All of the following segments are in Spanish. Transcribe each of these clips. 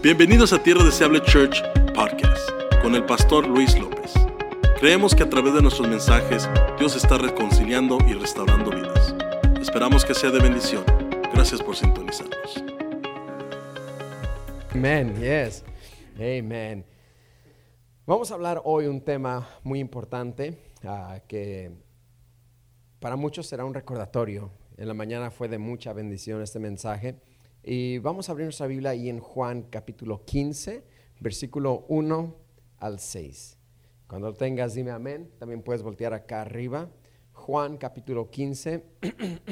Bienvenidos a Tierra Deseable Church Podcast con el pastor Luis López. Creemos que a través de nuestros mensajes Dios está reconciliando y restaurando vidas. Esperamos que sea de bendición. Gracias por sintonizarnos. Amen, yes. Amen. Vamos a hablar hoy un tema muy importante ah, que para muchos será un recordatorio. En la mañana fue de mucha bendición este mensaje. Y vamos a abrir nuestra Biblia ahí en Juan capítulo 15, versículo 1 al 6. Cuando lo tengas, dime amén. También puedes voltear acá arriba. Juan capítulo 15,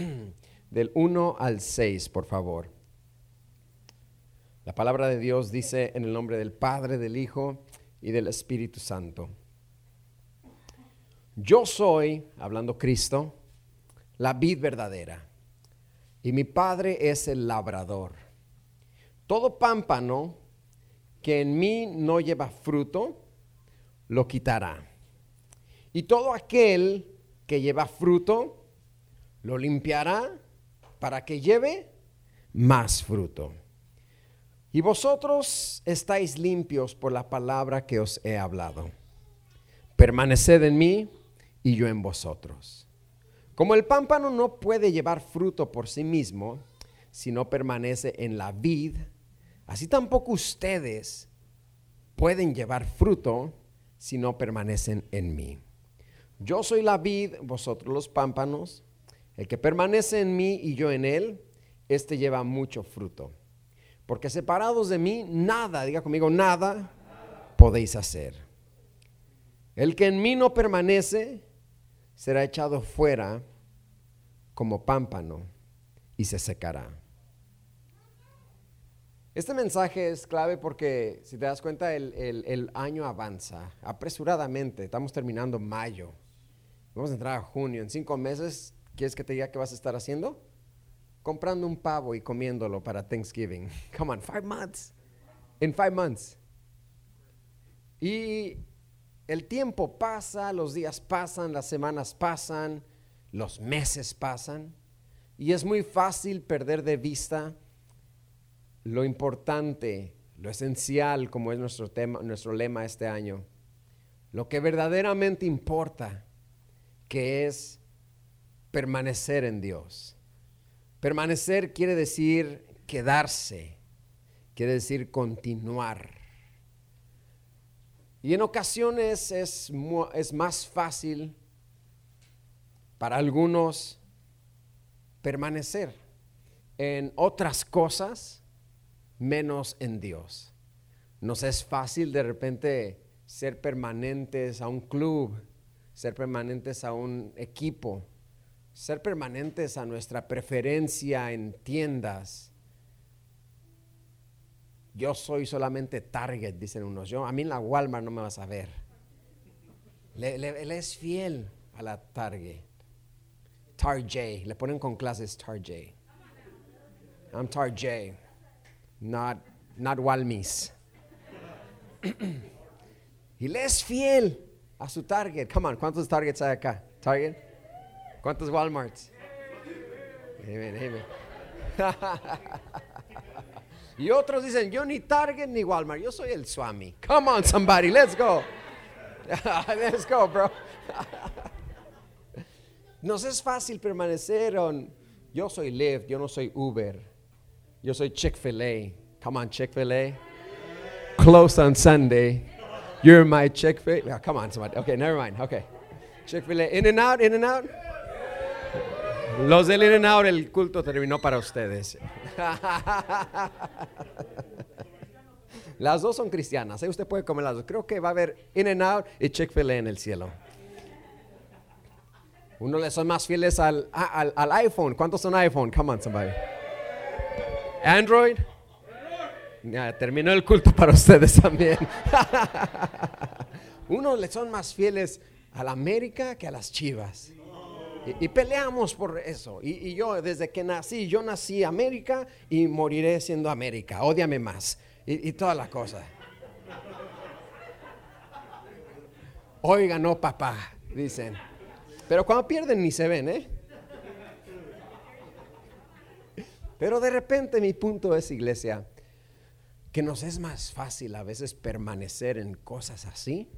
del 1 al 6, por favor. La palabra de Dios dice en el nombre del Padre, del Hijo y del Espíritu Santo. Yo soy, hablando Cristo, la vid verdadera y mi Padre es el labrador. Todo pámpano que en mí no lleva fruto, lo quitará. Y todo aquel que lleva fruto, lo limpiará para que lleve más fruto. Y vosotros estáis limpios por la palabra que os he hablado. Permaneced en mí y yo en vosotros. Como el pámpano no puede llevar fruto por sí mismo si no permanece en la vid, así tampoco ustedes pueden llevar fruto si no permanecen en mí. Yo soy la vid, vosotros los pámpanos. El que permanece en mí y yo en él, este lleva mucho fruto. Porque separados de mí, nada, diga conmigo, nada podéis hacer. El que en mí no permanece, será echado fuera como pámpano y se secará. Este mensaje es clave porque, si te das cuenta, el, año avanza apresuradamente. Estamos terminando mayo. Vamos a entrar a junio. En cinco meses, ¿quieres que te diga qué vas a estar haciendo? Comprando un pavo y comiéndolo para Thanksgiving. Come on, five months. In five months. Y el tiempo pasa, los días pasan, las semanas pasan, los meses pasan y es muy fácil perder de vista lo importante, lo esencial, como es nuestro tema, nuestro lema este año. Lo que verdaderamente importa, que es permanecer en Dios. Permanecer quiere decir quedarse, quiere decir continuar. Y en ocasiones es, es más fácil para algunos permanecer en otras cosas menos en Dios. Nos es fácil de repente ser permanentes a un club, ser permanentes a un equipo, ser permanentes a nuestra preferencia en tiendas, yo soy solamente Target, dicen unos. Yo, a mí en la Walmart no me vas a ver. él es fiel a la Target. Target. Le ponen con clases Target. I'm Target. Not, not Walmis. y le es fiel a su Target. Come on, ¿cuántos Targets hay acá? Target. ¿Cuántos Walmarts? Amen, amen. Y otros dicen, yo ni Target ni Walmart, yo soy el Swami. Come on, somebody, let's go. let's go, bro. Nos es fácil permanecer en, yo soy Lyft, yo no soy Uber. Yo soy Chick-fil-A. Come on, Chick-fil-A. Close on Sunday. You're my Chick-fil-A. Ah, come on, somebody. Okay, never mind. Okay. Chick-fil-A. In and out, in and out. Los del In Out, el culto terminó para ustedes. Las dos son cristianas. ¿eh? Usted puede comer las dos. Creo que va a haber In and Out y Chick-fil-A en el cielo. Uno le son más fieles al, al, al, iPhone. ¿Cuántos son iPhone? Come on, somebody. Android. Ya, terminó el culto para ustedes también. Uno le son más fieles a la América que a las chivas. Y, peleamos por eso. Y, yo, desde que nací, yo nací América y moriré siendo América. Ódiame más. Y, toda la cosa. Hoy ganó papá, dicen. Pero cuando pierden ni se ven, ¿eh? Pero de repente mi punto es, iglesia, que nos es más fácil a veces permanecer en cosas así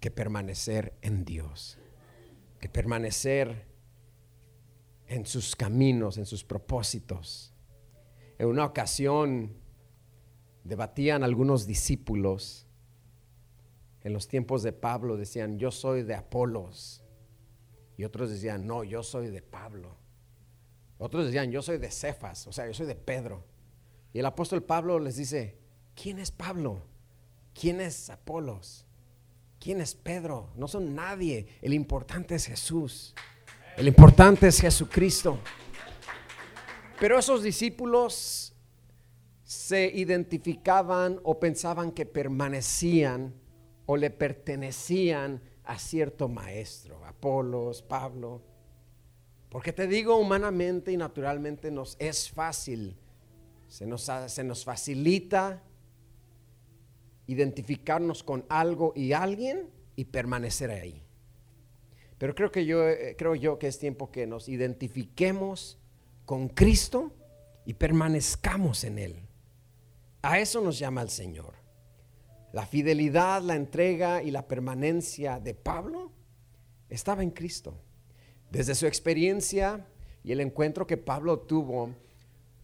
que permanecer en Dios, que permanecer en sus caminos, en sus propósitos. En una ocasión debatían algunos discípulos en los tiempos de Pablo, decían, yo soy de Apolos. Y otros decían, no, yo soy de Pablo. Otros decían, yo soy de Cefas, o sea, yo soy de Pedro. Y el apóstol Pablo les dice, ¿quién es Pablo? ¿Quién es Apolos? ¿Quién es Pedro? No son nadie. El importante es Jesús. El importante es Jesucristo. Pero esos discípulos se identificaban o pensaban que permanecían o le pertenecían a cierto maestro, Apolos, Pablo. Porque te digo, humanamente y naturalmente nos es fácil, se nos, se nos facilita identificarnos con algo y alguien y permanecer ahí. Pero creo que yo eh, creo yo que es tiempo que nos identifiquemos con Cristo y permanezcamos en él. A eso nos llama el Señor. La fidelidad, la entrega y la permanencia de Pablo estaba en Cristo. Desde su experiencia y el encuentro que Pablo tuvo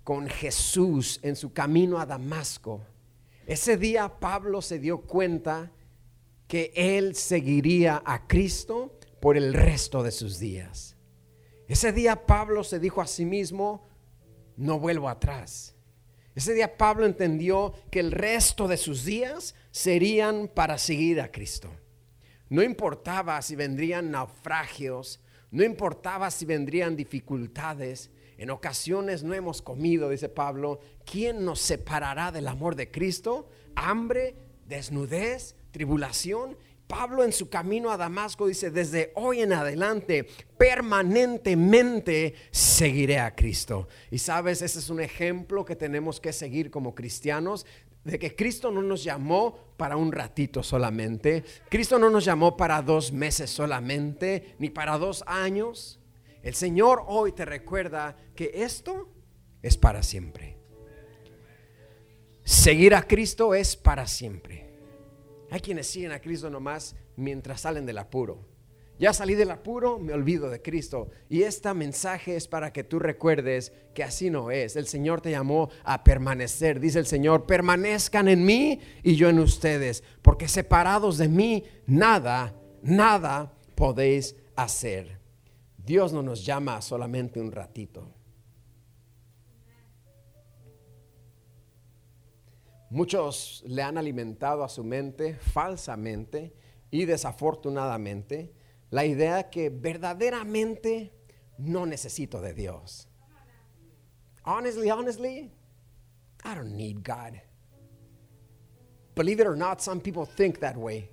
con Jesús en su camino a Damasco, ese día Pablo se dio cuenta que él seguiría a Cristo por el resto de sus días. Ese día Pablo se dijo a sí mismo, no vuelvo atrás. Ese día Pablo entendió que el resto de sus días serían para seguir a Cristo. No importaba si vendrían naufragios, no importaba si vendrían dificultades. En ocasiones no hemos comido, dice Pablo. ¿Quién nos separará del amor de Cristo? Hambre, desnudez, tribulación. Pablo en su camino a Damasco dice, desde hoy en adelante, permanentemente seguiré a Cristo. Y sabes, ese es un ejemplo que tenemos que seguir como cristianos, de que Cristo no nos llamó para un ratito solamente, Cristo no nos llamó para dos meses solamente, ni para dos años. El Señor hoy te recuerda que esto es para siempre. Seguir a Cristo es para siempre. Hay quienes siguen a Cristo nomás mientras salen del apuro. Ya salí del apuro, me olvido de Cristo. Y este mensaje es para que tú recuerdes que así no es. El Señor te llamó a permanecer. Dice el Señor, permanezcan en mí y yo en ustedes, porque separados de mí, nada, nada podéis hacer. Dios no nos llama solamente un ratito. Muchos le han alimentado a su mente falsamente y desafortunadamente la idea que verdaderamente no necesito de Dios. Honestly, honestly, I don't need God. Believe it or not, some people think that way.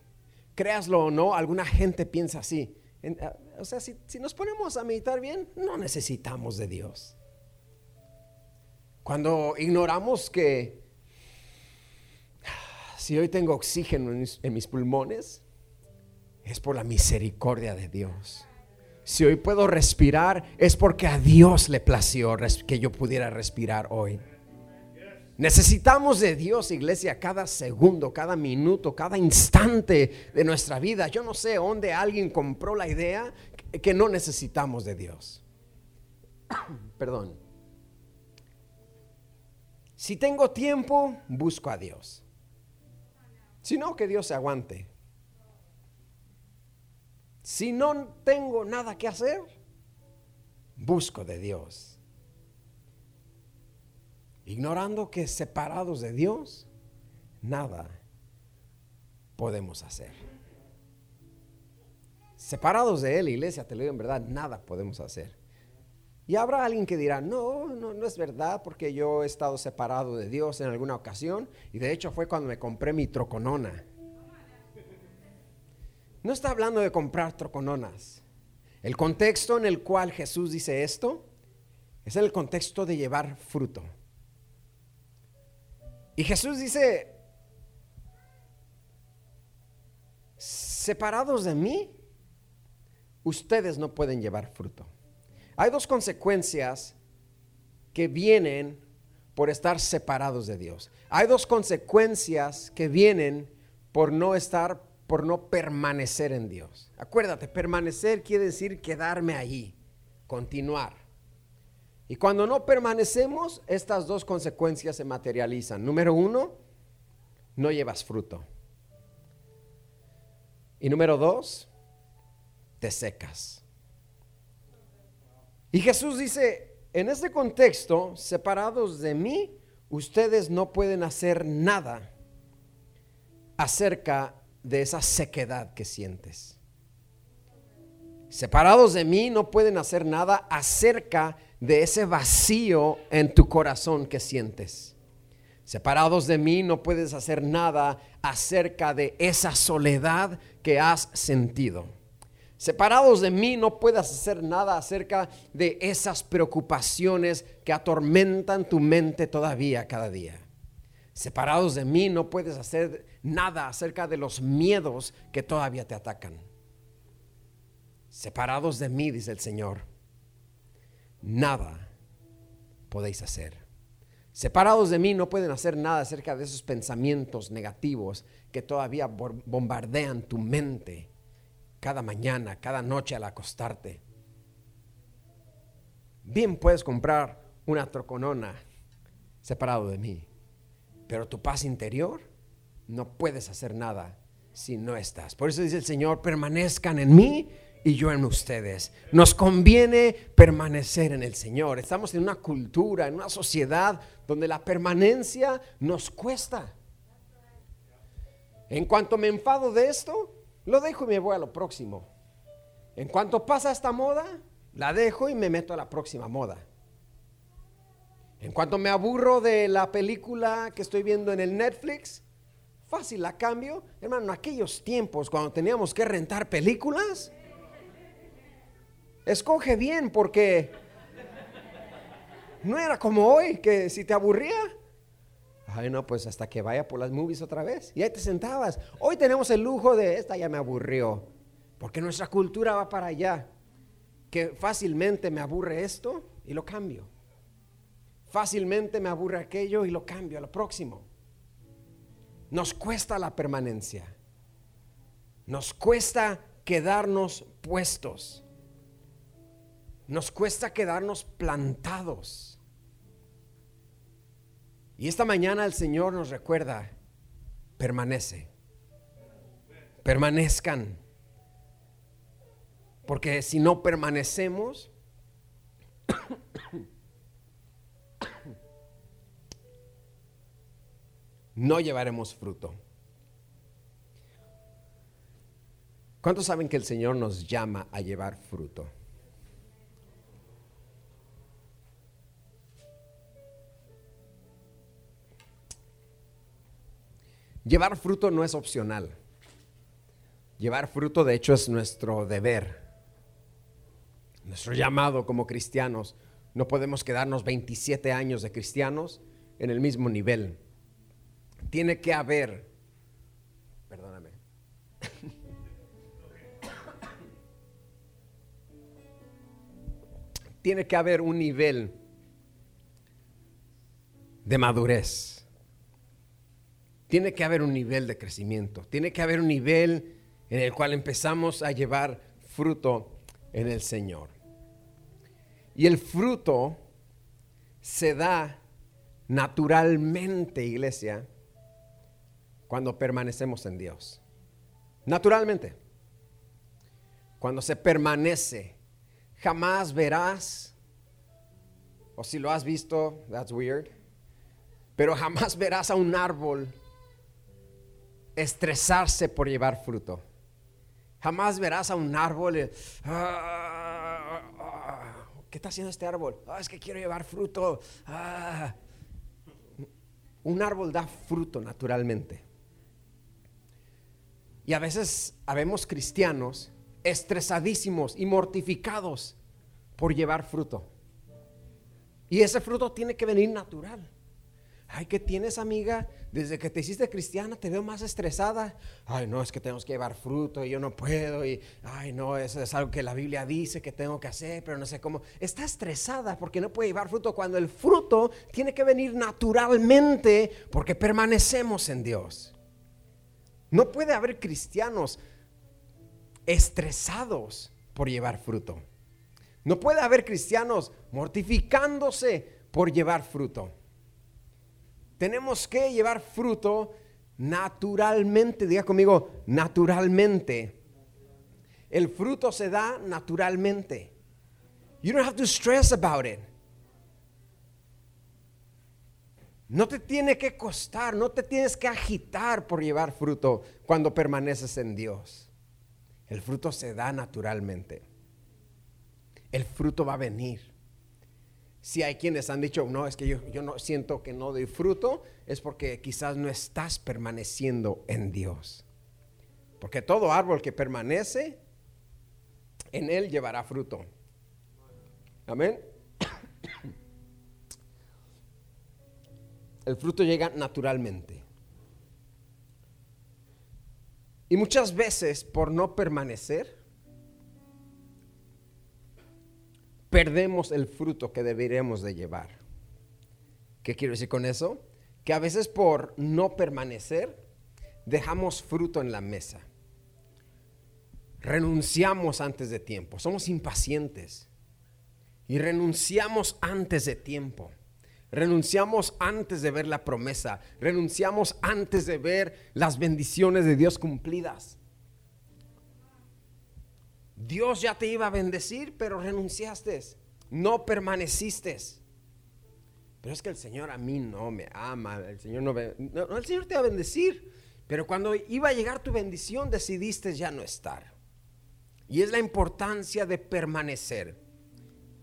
Créaslo o no, alguna gente piensa así. Uh, o sea, si, si nos ponemos a meditar bien, no necesitamos de Dios. Cuando ignoramos que si hoy tengo oxígeno en mis, pulmones, es por la misericordia de Dios. Si hoy puedo respirar, es porque a Dios le plació que yo pudiera respirar hoy. Necesitamos de Dios, iglesia, cada segundo, cada minuto, cada instante de nuestra vida. Yo no sé dónde alguien compró la idea que no necesitamos de Dios. Perdón. Si tengo tiempo, busco a Dios sino que Dios se aguante. Si no tengo nada que hacer, busco de Dios. Ignorando que separados de Dios, nada podemos hacer. Separados de Él, iglesia, te lo digo en verdad, nada podemos hacer. Y habrá alguien que dirá, no, no, no es verdad porque yo he estado separado de Dios en alguna ocasión y de hecho fue cuando me compré mi troconona. No está hablando de comprar trocononas. El contexto en el cual Jesús dice esto es el contexto de llevar fruto. Y Jesús dice, separados de mí, ustedes no pueden llevar fruto. Hay dos consecuencias que vienen por estar separados de Dios. Hay dos consecuencias que vienen por no estar, por no permanecer en Dios. Acuérdate, permanecer quiere decir quedarme ahí, continuar. Y cuando no permanecemos, estas dos consecuencias se materializan. Número uno, no llevas fruto. Y número dos, te secas. Y Jesús dice, en este contexto, separados de mí, ustedes no pueden hacer nada acerca de esa sequedad que sientes. Separados de mí no pueden hacer nada acerca de ese vacío en tu corazón que sientes. Separados de mí no puedes hacer nada acerca de esa soledad que has sentido. Separados de mí no puedes hacer nada acerca de esas preocupaciones que atormentan tu mente todavía cada día. Separados de mí no puedes hacer nada acerca de los miedos que todavía te atacan. Separados de mí, dice el Señor, nada podéis hacer. Separados de mí no pueden hacer nada acerca de esos pensamientos negativos que todavía bombardean tu mente cada mañana, cada noche al acostarte. Bien puedes comprar una troconona separado de mí, pero tu paz interior no puedes hacer nada si no estás. Por eso dice el Señor, permanezcan en mí y yo en ustedes. Nos conviene permanecer en el Señor. Estamos en una cultura, en una sociedad donde la permanencia nos cuesta. En cuanto me enfado de esto, lo dejo y me voy a lo próximo. En cuanto pasa esta moda, la dejo y me meto a la próxima moda. En cuanto me aburro de la película que estoy viendo en el Netflix, fácil la cambio. Hermano, en aquellos tiempos cuando teníamos que rentar películas, escoge bien porque no era como hoy que si te aburría, Ay, no, pues hasta que vaya por las movies otra vez. Y ahí te sentabas. Hoy tenemos el lujo de esta ya me aburrió. Porque nuestra cultura va para allá. Que fácilmente me aburre esto y lo cambio. Fácilmente me aburre aquello y lo cambio a lo próximo. Nos cuesta la permanencia. Nos cuesta quedarnos puestos. Nos cuesta quedarnos plantados. Y esta mañana el Señor nos recuerda, permanece, permanezcan. Porque si no permanecemos, no llevaremos fruto. ¿Cuántos saben que el Señor nos llama a llevar fruto? Llevar fruto no es opcional. Llevar fruto, de hecho, es nuestro deber, nuestro llamado como cristianos. No podemos quedarnos 27 años de cristianos en el mismo nivel. Tiene que haber, perdóname, tiene que haber un nivel de madurez tiene que haber un nivel de crecimiento, tiene que haber un nivel en el cual empezamos a llevar fruto en el Señor. Y el fruto se da naturalmente, iglesia, cuando permanecemos en Dios. Naturalmente. Cuando se permanece, jamás verás, o si lo has visto, that's weird, pero jamás verás a un árbol estresarse por llevar fruto. Jamás verás a un árbol. Ah, ah, ¿Qué está haciendo este árbol? Ah, es que quiero llevar fruto. Un árbol da fruto naturalmente. Y a veces habemos cristianos estresadísimos y mortificados por llevar fruto. Y ese fruto tiene que venir natural. Ay, ¿qué tienes, amiga? Desde que te hiciste cristiana te veo más estresada. Ay, no, es que tenemos que llevar fruto y yo no puedo. Y, ay, no, eso es algo que la Biblia dice que tengo que hacer, pero no sé cómo. Está estresada porque no puede llevar fruto cuando el fruto tiene que venir naturalmente porque permanecemos en Dios. No puede haber cristianos estresados por llevar fruto. No puede haber cristianos mortificándose por llevar fruto. Tenemos que llevar fruto naturalmente. Diga conmigo, naturalmente. El fruto se da naturalmente. You don't have to stress about it. No te tiene que costar, no te tienes que agitar por llevar fruto cuando permaneces en Dios. El fruto se da naturalmente. El fruto va a venir. Si hay quienes han dicho, no, es que yo, yo no siento que no doy fruto, es porque quizás no estás permaneciendo en Dios. Porque todo árbol que permanece, en él llevará fruto. Amén. El fruto llega naturalmente. Y muchas veces por no permanecer, perdemos el fruto que deberíamos de llevar. ¿Qué quiero decir con eso? Que a veces por no permanecer dejamos fruto en la mesa. Renunciamos antes de tiempo. Somos impacientes. Y renunciamos antes de tiempo. Renunciamos antes de ver la promesa. Renunciamos antes de ver las bendiciones de Dios cumplidas. Dios ya te iba a bendecir, pero renunciaste. No permaneciste. Pero es que el Señor a mí no me ama. El Señor no, no, el Señor te va a bendecir. Pero cuando iba a llegar tu bendición, decidiste ya no estar. Y es la importancia de permanecer.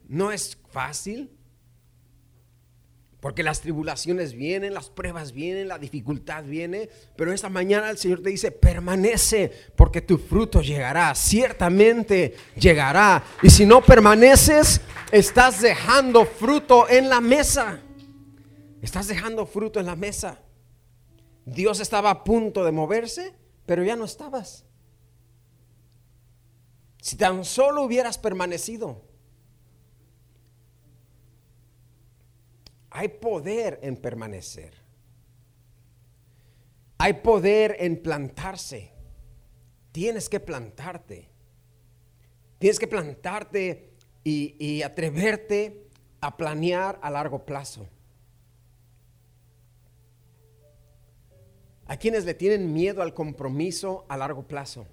No es fácil, porque las tribulaciones vienen, las pruebas vienen, la dificultad viene, pero esta mañana el Señor te dice, permanece, porque tu fruto llegará, ciertamente llegará. Y si no permaneces, estás dejando fruto en la mesa. Estás dejando fruto en la mesa. Dios estaba a punto de moverse, pero ya no estabas. Si tan solo hubieras permanecido. Hay poder en permanecer. Hay poder en plantarse. Tienes que plantarte. Tienes que plantarte y, atreverte a planear a largo plazo. A quienes le tienen miedo al compromiso a largo plazo.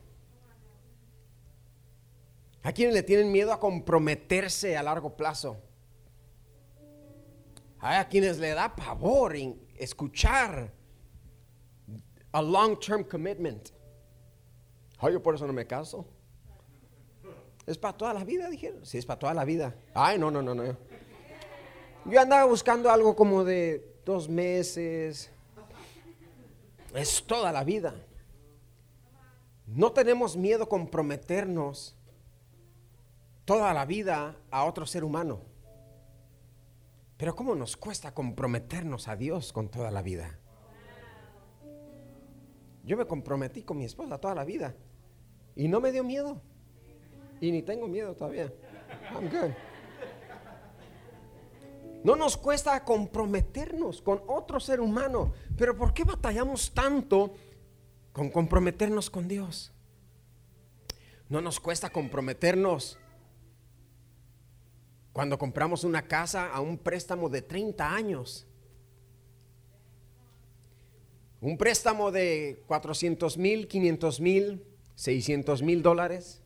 A quienes le tienen miedo a comprometerse a largo plazo. Hay a quienes le da pavor en escuchar a long-term commitment. Ay, yo por eso no me caso. Es para toda la vida, dijeron. Sí, es para toda la vida. Ay, no, no, no, no. Yo andaba buscando algo como de dos meses. Es toda la vida. No tenemos miedo a comprometernos toda la vida a otro ser humano. Pero ¿cómo nos cuesta comprometernos a Dios con toda la vida? Yo me comprometí con mi esposa toda la vida y no me dio miedo. Y ni tengo miedo todavía. I'm good. No nos cuesta comprometernos con otro ser humano, pero ¿por qué batallamos tanto con comprometernos con Dios? No nos cuesta comprometernos cuando compramos una casa a un préstamo de 30 años. Un préstamo de 400 mil, 500 mil, 600 mil dólares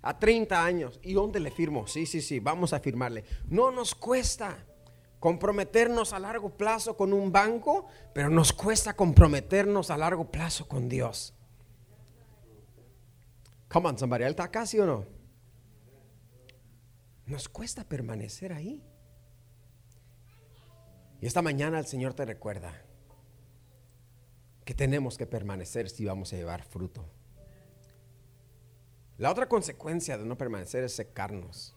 a 30 años. ¿Y dónde le firmo? Sí, sí, sí, vamos a firmarle. No nos cuesta comprometernos a largo plazo con un banco, pero nos cuesta comprometernos a largo plazo con Dios. Come on, somebody, ¿está casi o no? Nos cuesta permanecer ahí. Y esta mañana el Señor te recuerda que tenemos que permanecer si vamos a llevar fruto. La otra consecuencia de no permanecer es secarnos.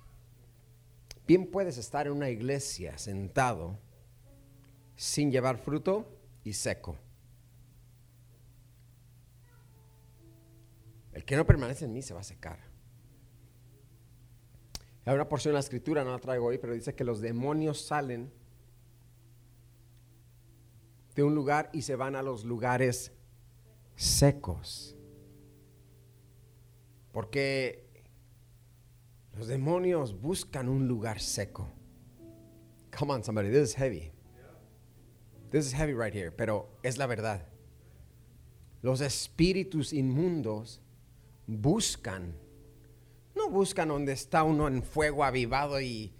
Bien puedes estar en una iglesia sentado, sin llevar fruto y seco. El que no permanece en mí se va a secar. Hay una porción de la escritura, no la traigo hoy, pero dice que los demonios salen de un lugar y se van a los lugares secos. Porque los demonios buscan un lugar seco. Come on, somebody, this is heavy. This is heavy right here, pero es la verdad. Los espíritus inmundos buscan, buscan donde está uno en fuego avivado y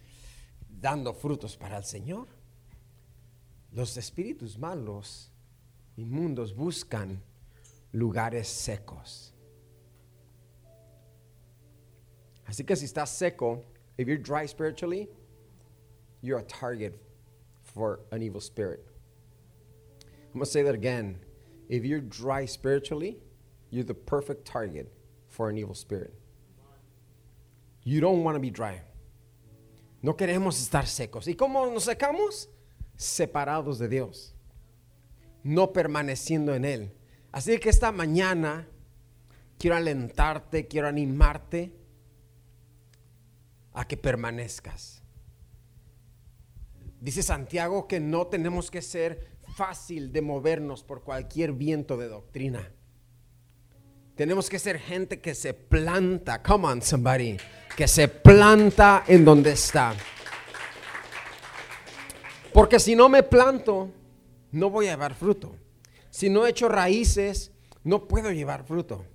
dando frutos para el Señor. Los espíritus malos, inmundos, buscan lugares secos. Así que si estás seco, if you're dry spiritually, you're a target for an evil spirit. I'm going to say that again. If you're dry spiritually, you're the perfect target for an evil spirit. You don't want to be dry. No queremos estar secos. ¿Y cómo nos secamos? Separados de Dios. No permaneciendo en Él. Así que esta mañana quiero alentarte, quiero animarte a que permanezcas. Dice Santiago que no tenemos que ser fácil de movernos por cualquier viento de doctrina. Tenemos que ser gente que se planta, come on somebody, que se planta en donde está. Porque si no me planto, no voy a llevar fruto. Si no echo raíces, no puedo llevar fruto.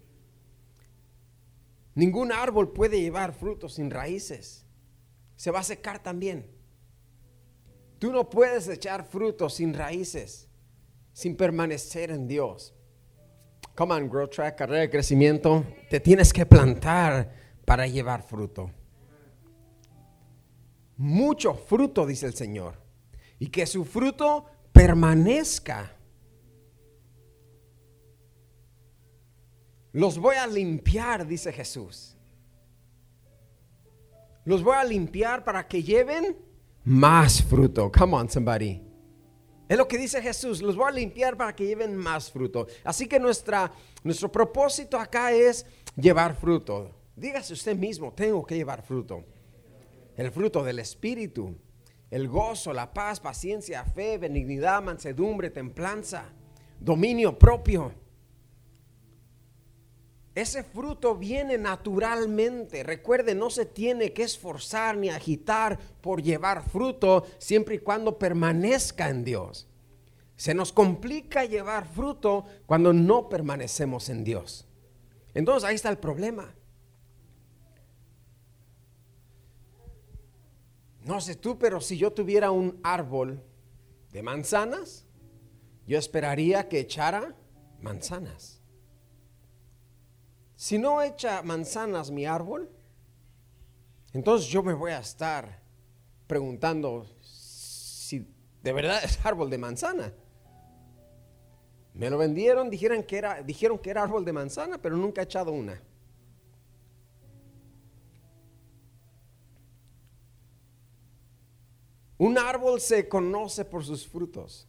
Ningún árbol puede llevar fruto sin raíces. Se va a secar también. Tú no puedes echar fruto sin raíces, sin permanecer en Dios. Come on, Growth Track, carrera de crecimiento. Te tienes que plantar para llevar fruto. Mucho fruto, dice el Señor. Y que su fruto permanezca. Los voy a limpiar, dice Jesús. Los voy a limpiar para que lleven más fruto. Come on, somebody. Es lo que dice Jesús, los voy a limpiar para que lleven más fruto. Así que nuestra, nuestro propósito acá es llevar fruto. Dígase usted mismo, tengo que llevar fruto. El fruto del Espíritu, el gozo, la paz, paciencia, fe, benignidad, mansedumbre, templanza, dominio propio. Ese fruto viene naturalmente. Recuerde, no se tiene que esforzar ni agitar por llevar fruto siempre y cuando permanezca en Dios. Se nos complica llevar fruto cuando no permanecemos en Dios. Entonces ahí está el problema. No sé tú, pero si yo tuviera un árbol de manzanas, yo esperaría que echara manzanas. Si no echa manzanas mi árbol, entonces yo me voy a estar preguntando si de verdad es árbol de manzana. Me lo vendieron, dijeron que era, dijeron que era árbol de manzana, pero nunca he echado una. Un árbol se conoce por sus frutos.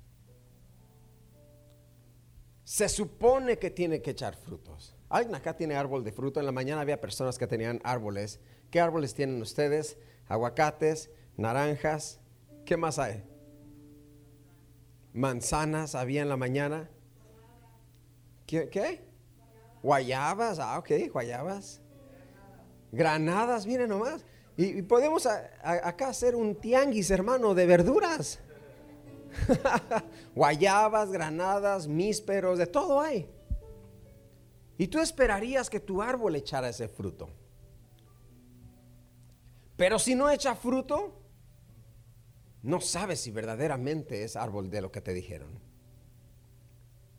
Se supone que tiene que echar frutos. ¿Alguien acá tiene árbol de fruto? En la mañana había personas que tenían árboles. ¿Qué árboles tienen ustedes? Aguacates, naranjas. ¿Qué más hay? Manzanas había en la mañana. ¿Qué? Guayabas. Ah, ok, guayabas. Granadas, miren nomás. Y, podemos acá hacer un tianguis, hermano, de verduras. Guayabas, granadas, mísperos, de todo hay. Y tú esperarías que tu árbol echara ese fruto. Pero si no echa fruto, no sabes si verdaderamente es árbol de lo que te dijeron.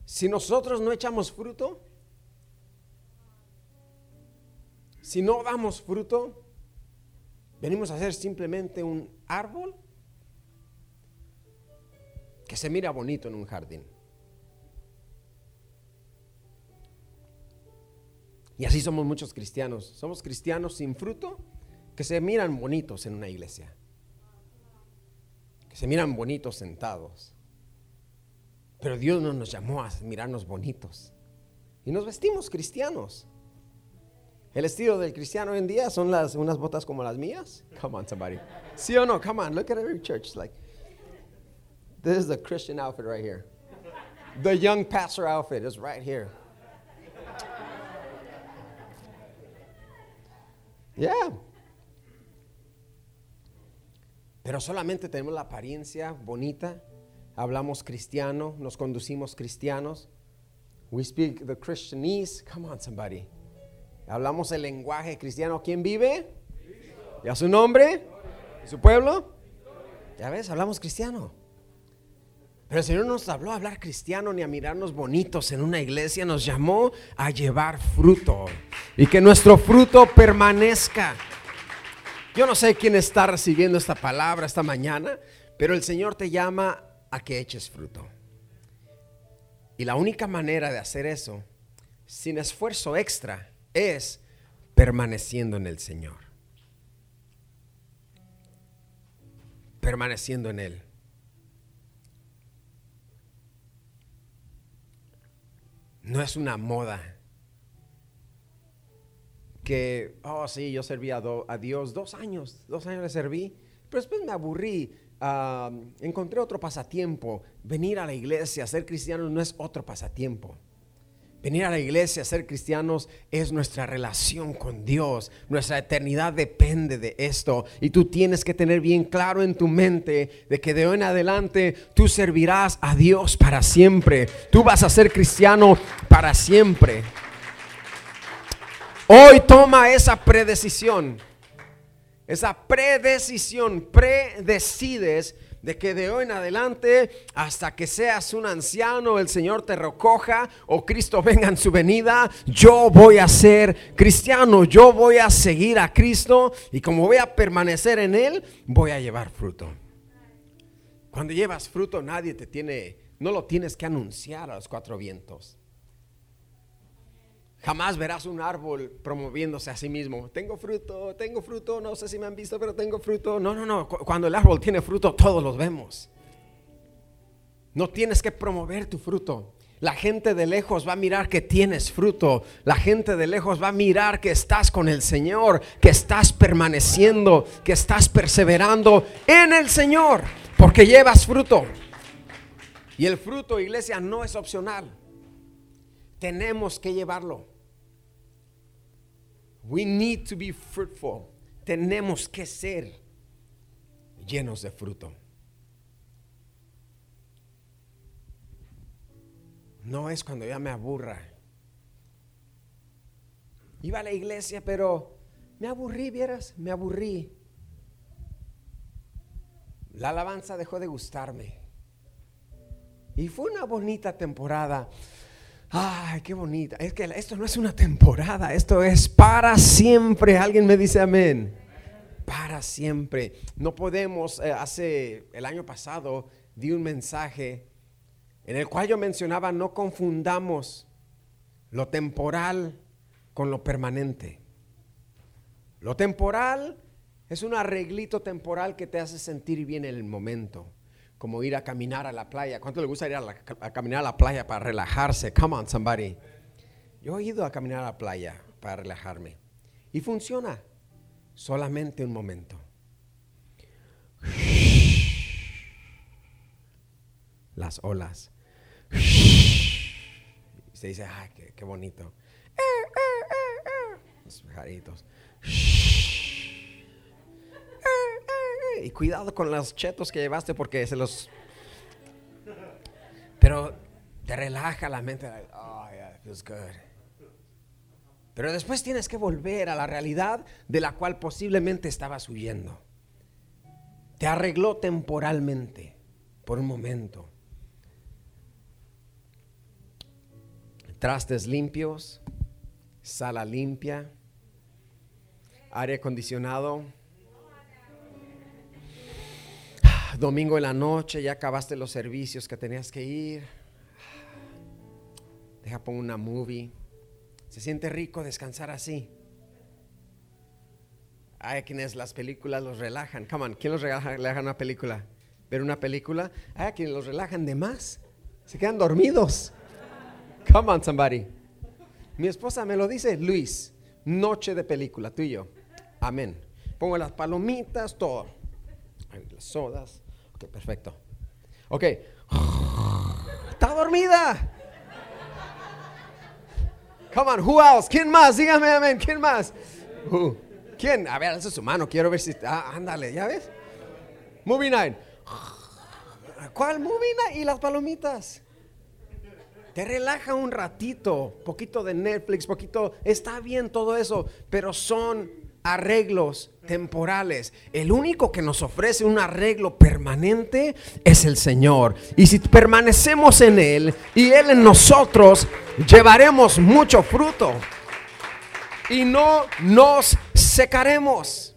Si nosotros no echamos fruto, si no damos fruto, venimos a ser simplemente un árbol que se mira bonito en un jardín. Y así somos muchos cristianos. Somos cristianos sin fruto que se miran bonitos en una iglesia. Que se miran bonitos sentados. Pero Dios no nos llamó a mirarnos bonitos. Y nos vestimos cristianos. El estilo del cristiano hoy en día son las, unas botas como las mías. Come on, somebody. ¿Sí o no? Come on, look at every church. Like, this is the Christian outfit right here. The young pastor outfit is right here. Yeah. Pero solamente tenemos la apariencia bonita, hablamos cristiano, nos conducimos cristianos. We speak the Christianese. Come on, somebody. Hablamos el lenguaje cristiano. ¿Quién vive? ¿Y a su nombre? ¿Y su pueblo? Ya ves, hablamos cristiano. Pero el Señor no nos habló a hablar cristiano ni a mirarnos bonitos en una iglesia, nos llamó a llevar fruto y que nuestro fruto permanezca. Yo no sé quién está recibiendo esta palabra esta mañana, pero el Señor te llama a que eches fruto. Y la única manera de hacer eso, sin esfuerzo extra, es permaneciendo en el Señor. Permaneciendo en Él. No es una moda que, oh sí, yo serví a, Dios dos años, dos años le serví, pero después me aburrí, encontré otro pasatiempo, venir a la iglesia, ser cristiano no es otro pasatiempo. Venir a la iglesia, ser cristianos, es nuestra relación con Dios. Nuestra eternidad depende de esto. Y tú tienes que tener bien claro en tu mente de que de hoy en adelante tú servirás a Dios para siempre. Tú vas a ser cristiano para siempre. Hoy toma esa predecisión. Esa predecisión, predecides de que de hoy en adelante, hasta que seas un anciano, el Señor te recoja o Cristo venga en su venida, yo voy a ser cristiano, yo voy a seguir a Cristo y como voy a permanecer en Él, voy a llevar fruto. Cuando llevas fruto, nadie te tiene, no lo tienes que anunciar a los cuatro vientos. Jamás verás un árbol promoviéndose a sí mismo. Tengo fruto, tengo fruto, no sé si me han visto, pero tengo fruto. No, no, no. Cuando el árbol tiene fruto, todos los vemos. No tienes que promover tu fruto. La gente de lejos va a mirar que tienes fruto. La gente de lejos va a mirar que estás con el Señor, que estás permaneciendo, que estás perseverando en el Señor, porque llevas fruto. Y el fruto, iglesia, no es opcional. Tenemos que llevarlo. We need to be fruitful. Tenemos que ser llenos de fruto. No es cuando ya me aburra. Iba a la iglesia, pero me aburrí, vieras, me aburrí. La alabanza dejó de gustarme. Y fue una bonita temporada. Ay, qué bonita. Es que esto no es una temporada, esto es para siempre. Alguien me dice amén. Para siempre. No podemos, eh, hace el año pasado di un mensaje en el cual yo mencionaba, no confundamos lo temporal con lo permanente. Lo temporal es un arreglito temporal que te hace sentir bien en el momento como ir a caminar a la playa. ¿Cuánto le gusta ir a, caminar a la playa para relajarse? Come on, somebody. Yo he ido a caminar a la playa para relajarme. Y funciona. Solamente un momento. Las olas. Se dice, ay, qué, bonito. Los pajaritos y cuidado con los chetos que llevaste porque se los... Pero te relaja la mente. Oh, yeah, feels good. Pero después tienes que volver a la realidad de la cual posiblemente estabas huyendo. Te arregló temporalmente, por un momento. Trastes limpios, sala limpia, aire acondicionado domingo en la noche, ya acabaste los servicios que tenías que ir. Deja poner una movie. Se siente rico descansar así. Hay quienes las películas los relajan. Come on, ¿quién los relaja, relaja una película? Ver una película. Hay quienes los relajan de más. Se quedan dormidos. Come on, somebody. Mi esposa me lo dice, Luis, noche de película, tú y yo. Amén. Pongo las palomitas, todo. Las sodas. Perfecto. Ok. Está dormida. Come on, who else? ¿Quién más? Dígame, amén. ¿Quién más? ¿Quién? A ver, es su mano. Quiero ver si. Ah, ándale, ¿ya ves? Movie night. ¿Cuál movie night? Y las palomitas. Te relaja un ratito. Poquito de Netflix, poquito. Está bien todo eso, pero son arreglos temporales. El único que nos ofrece un arreglo permanente es el Señor. Y si permanecemos en Él y Él en nosotros, llevaremos mucho fruto. Y no nos secaremos.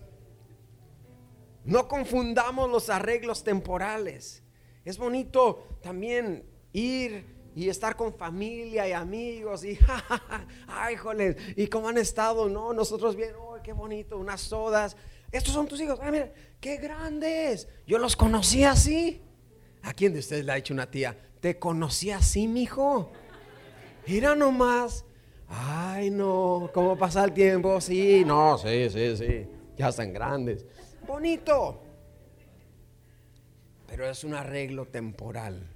No confundamos los arreglos temporales. Es bonito también ir y estar con familia y amigos y ay, joles, y cómo han estado, no, nosotros bien, oh, qué bonito, unas sodas. Estos son tus hijos, ay, mira, qué grandes. Yo los conocí así. ¿A quién de ustedes le ha dicho una tía? ¿Te conocí así, mijo? Mira nomás. Ay, no, ¿cómo pasa el tiempo? Sí, no, sí, sí, sí. Ya están grandes. Bonito. Pero es un arreglo temporal.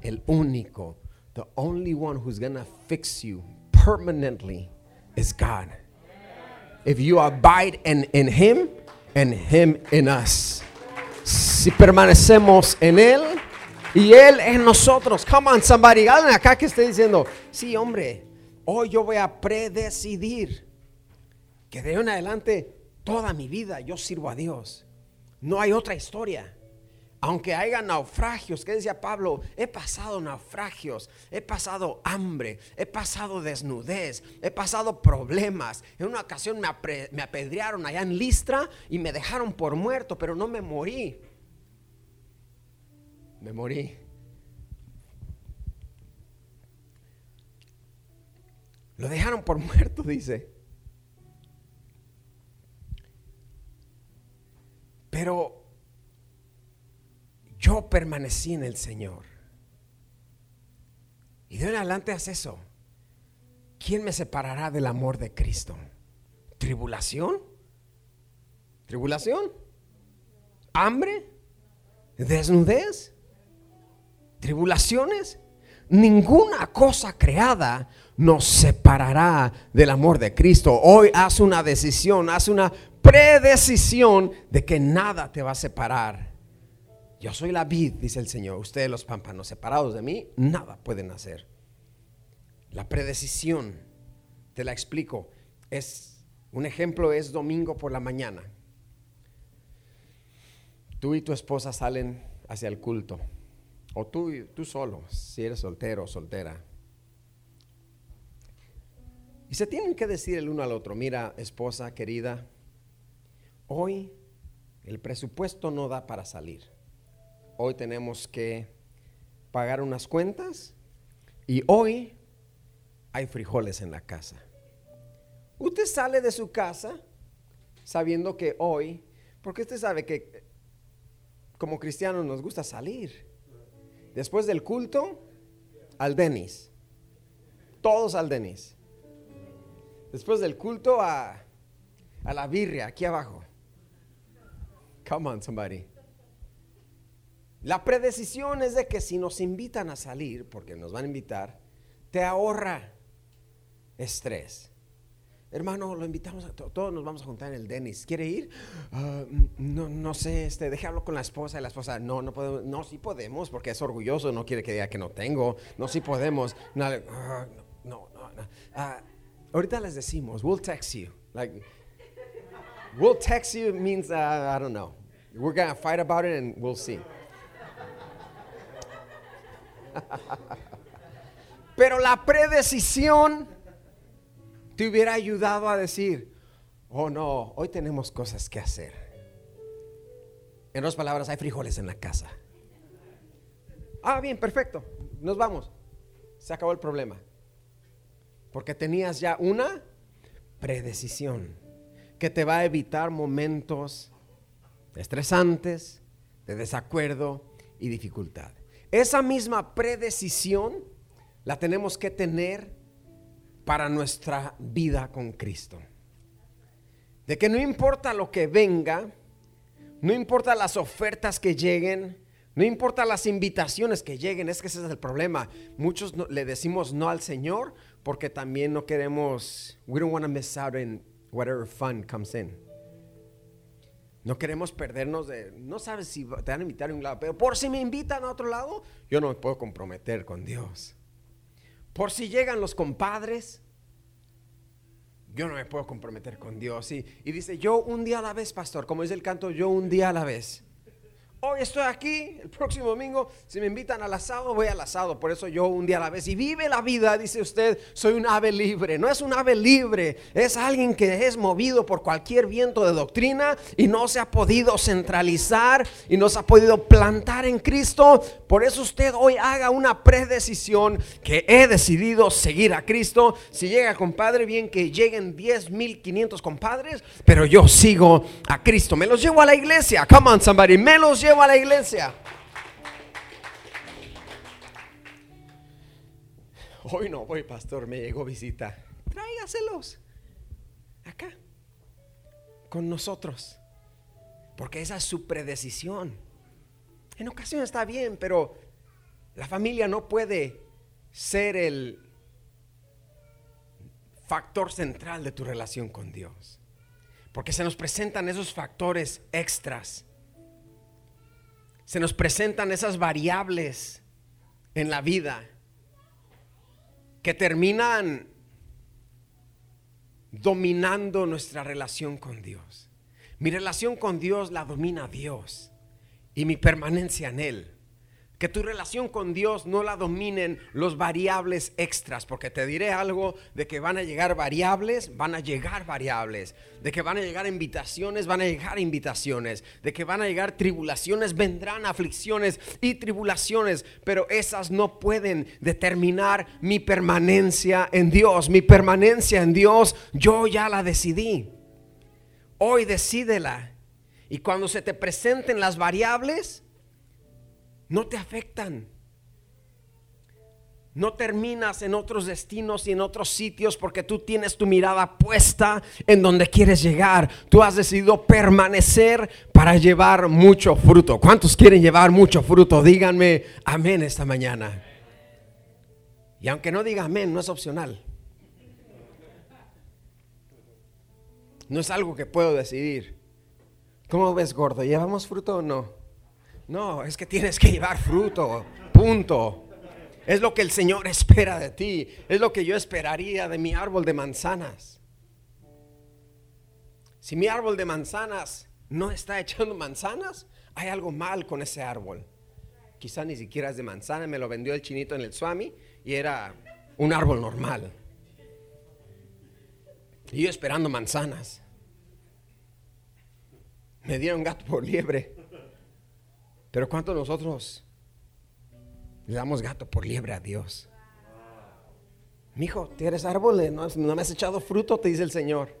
El único the only one who's to fix you permanently is God. If you abide in, Him and Him in us. Si permanecemos en Él y Él en nosotros. Come on, somebody. Alguien acá que esté diciendo, sí, hombre, hoy yo voy a predecidir que de en adelante toda mi vida yo sirvo a Dios. No hay otra historia aunque haya naufragios, que decía Pablo, he pasado naufragios, he pasado hambre, he pasado desnudez, he pasado problemas. En una ocasión me, me apedrearon allá en Listra y me dejaron por muerto, pero no me morí. Me morí. Lo dejaron por muerto, dice. Pero yo permanecí en el Señor. Y de en adelante haz eso. ¿Quién me separará del amor de Cristo? ¿Tribulación? ¿Tribulación? ¿Hambre? ¿Desnudez? ¿Tribulaciones? Ninguna cosa creada nos separará del amor de Cristo. Hoy haz una decisión, haz una predecisión de que nada te va a separar yo soy la vid, dice el Señor. Ustedes los pámpanos separados de mí, nada pueden hacer. La predecisión, te la explico. Es un ejemplo es domingo por la mañana. Tú y tu esposa salen hacia el culto. O tú, tú solo, si eres soltero o soltera. Y se tienen que decir el uno al otro, mira, esposa querida, hoy el presupuesto no da para salir hoy tenemos que pagar unas cuentas y hoy hay frijoles en la casa. Usted sale de su casa sabiendo que hoy, porque usted sabe que como cristianos nos gusta salir. Después del culto, al Denis. Todos al Denis. Después del culto a, a la birria, aquí abajo. Come on, somebody. La predecisión es de que si nos invitan a salir, porque nos van a invitar, te ahorra estrés. Hermano, lo invitamos a todos nos vamos a juntar en el Denis. ¿Quiere ir? Ah, no, no sé, este, déjalo con la esposa y la esposa, no, no podemos, no, sí podemos, porque es orgulloso, no quiere que diga que no tengo, no, sí podemos. No, ah, no, no, ah, ahorita les decimos, we'll text you. Like, we'll text you means, I don't know. We're gonna fight about it and we'll see. Pero la predecisión te hubiera ayudado a decir, oh no, hoy tenemos cosas que hacer. En otras palabras, hay frijoles en la casa. Ah, bien, perfecto. Nos vamos. Se acabó el problema. Porque tenías ya una predecisión que te va a evitar momentos estresantes, de desacuerdo y dificultad. Esa misma predecisión la tenemos que tener para nuestra vida con Cristo. De que no importa lo que venga, no importa las ofertas que lleguen, no importa las invitaciones que lleguen, es que ese es el problema. Muchos le decimos no al Señor porque también no queremos, we don't want to miss out in whatever fun comes in. No queremos perdernos de, no sabes si te van a invitar a un lado, pero por si me invitan a otro lado, yo no me puedo comprometer con Dios. Por si llegan los compadres, yo no me puedo comprometer con Dios. Y, dice, yo un día a la vez, pastor, como dice el canto, yo un día a la vez. Hoy estoy aquí, el próximo domingo, si me invitan al asado, voy al asado. Por eso yo un día a la vez. Y vive la vida, dice usted, soy un ave libre. No es un ave libre, es alguien que es movido por cualquier viento de doctrina y no se ha podido centralizar y no se ha podido plantar en Cristo. Por eso usted hoy haga una predecisión que he decidido seguir a Cristo. Si llega compadre, bien que lleguen 10 mil 500 compadres, pero yo sigo a Cristo. Me los llevo a la iglesia. Come on, somebody, me los llevo a la iglesia. Hoy no voy, pastor, me llegó visita. Tráigaselos acá con nosotros, porque esa es su predecisión. En ocasiones está bien, pero la familia no puede ser el factor central de tu relación con Dios, porque se nos presentan esos factores extras se nos presentan esas variables en la vida que terminan dominando nuestra relación con Dios. Mi relación con Dios la domina Dios y mi permanencia en Él. Que tu relación con Dios no la dominen los variables extras, porque te diré algo de que van a llegar variables, van a llegar variables, de que van a llegar invitaciones, van a llegar invitaciones, de que van a llegar tribulaciones, vendrán aflicciones y tribulaciones, pero esas no pueden determinar mi permanencia en Dios. Mi permanencia en Dios yo ya la decidí. Hoy decídela. Y cuando se te presenten las variables, no te afectan. No terminas en otros destinos y en otros sitios porque tú tienes tu mirada puesta en donde quieres llegar. Tú has decidido permanecer para llevar mucho fruto. ¿Cuántos quieren llevar mucho fruto? Díganme amén esta mañana. Y aunque no diga amén, no es opcional. No es algo que puedo decidir. ¿Cómo ves, gordo? ¿Llevamos fruto o no? No, es que tienes que llevar fruto. Punto. Es lo que el Señor espera de ti. Es lo que yo esperaría de mi árbol de manzanas. Si mi árbol de manzanas no está echando manzanas, hay algo mal con ese árbol. Quizá ni siquiera es de manzana, me lo vendió el chinito en el Swami y era un árbol normal. Y yo esperando manzanas. Me dieron gato por liebre. Pero ¿cuántos nosotros le damos gato por liebre a Dios? Mi hijo, eres árbol, no, no me has echado fruto, te dice el Señor.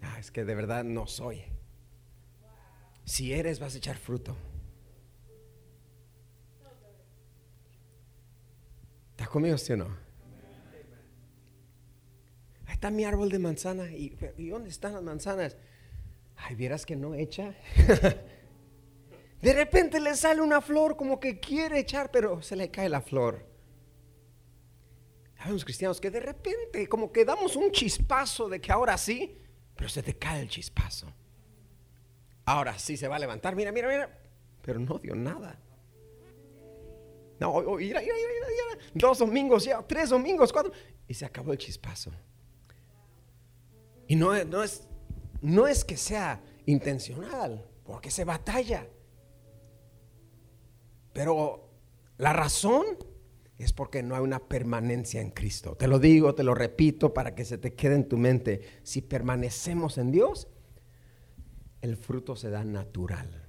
Ah, es que de verdad no soy. Si eres, vas a echar fruto. ¿Estás conmigo, sí o no? Ahí está mi árbol de manzana. ¿Y, ¿y dónde están las manzanas? Ay, vieras que no echa. De repente le sale una flor como que quiere echar, pero se le cae la flor. Hay unos cristianos que de repente como que damos un chispazo de que ahora sí, pero se te cae el chispazo. Ahora sí se va a levantar, mira, mira, mira, pero no dio nada. No, mira, mira, mira, dos domingos ya, tres domingos, cuatro, y se acabó el chispazo. Y no, no, es, no es que sea intencional, porque se batalla. Pero la razón es porque no hay una permanencia en Cristo. Te lo digo, te lo repito para que se te quede en tu mente. Si permanecemos en Dios, el fruto se da natural.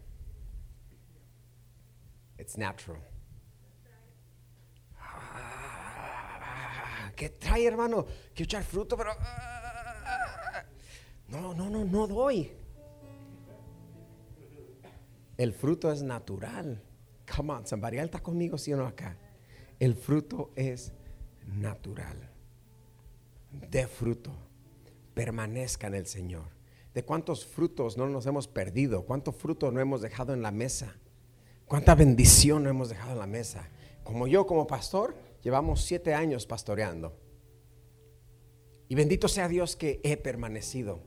It's natural. Ah, ¿Qué trae, hermano? Quiero echar fruto, pero... Ah, no, no, no, no doy. El fruto es natural. Come on, somebody. ¿Él está conmigo, o no acá? El fruto es natural. De fruto. Permanezca en el Señor. ¿De cuántos frutos no nos hemos perdido? ¿Cuánto fruto no hemos dejado en la mesa? ¿Cuánta bendición no hemos dejado en la mesa? Como yo, como pastor, llevamos siete años pastoreando. Y bendito sea Dios que he permanecido.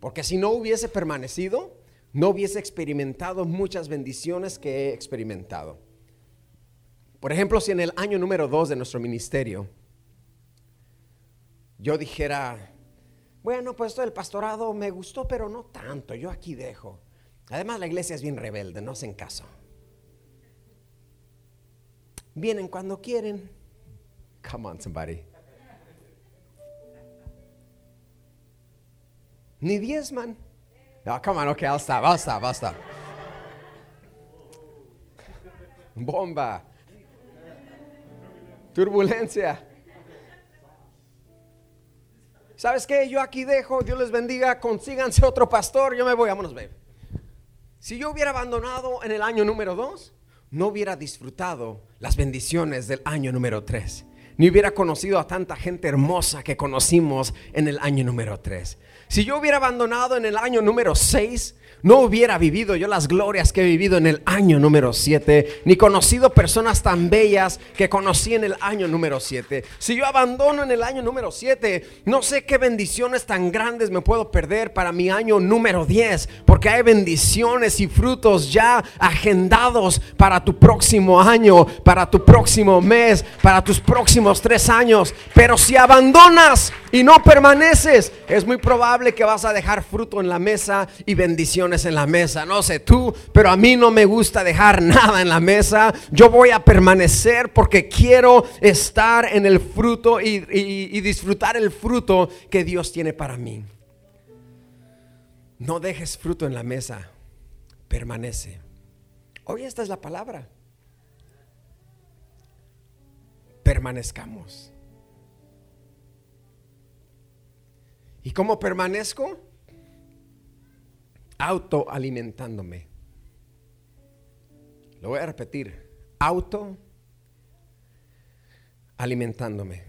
Porque si no hubiese permanecido, no hubiese experimentado muchas bendiciones que he experimentado. Por ejemplo, si en el año número dos de nuestro ministerio yo dijera, bueno, pues esto del pastorado me gustó, pero no tanto, yo aquí dejo. Además la iglesia es bien rebelde, no hacen caso. Vienen cuando quieren. Come on, somebody. Ni diezman. No, come on, okay, I'll stop, I'll stop, I'll stop. Bomba. Turbulencia. ¿Sabes qué? Yo aquí dejo, Dios les bendiga, consíganse otro pastor, yo me voy, vámonos, baby. Si yo hubiera abandonado en el año número dos, no hubiera disfrutado las bendiciones del año número tres. Ni hubiera conocido a tanta gente hermosa que conocimos en el año número tres. Si yo hubiera abandonado en el año número 6, no hubiera vivido yo las glorias que he vivido en el año número 7, ni conocido personas tan bellas que conocí en el año número 7. Si yo abandono en el año número 7, no sé qué bendiciones tan grandes me puedo perder para mi año número 10, porque hay bendiciones y frutos ya agendados para tu próximo año, para tu próximo mes, para tus próximos tres años. Pero si abandonas y no permaneces, es muy probable que vas a dejar fruto en la mesa y bendiciones en la mesa. No sé tú, pero a mí no me gusta dejar nada en la mesa. Yo voy a permanecer porque quiero estar en el fruto y, y disfrutar el fruto que Dios tiene para mí. No dejes fruto en la mesa, permanece. Hoy esta es la palabra. Permanezcamos. ¿Y cómo permanezco? Autoalimentándome. Lo voy a repetir. Auto alimentándome.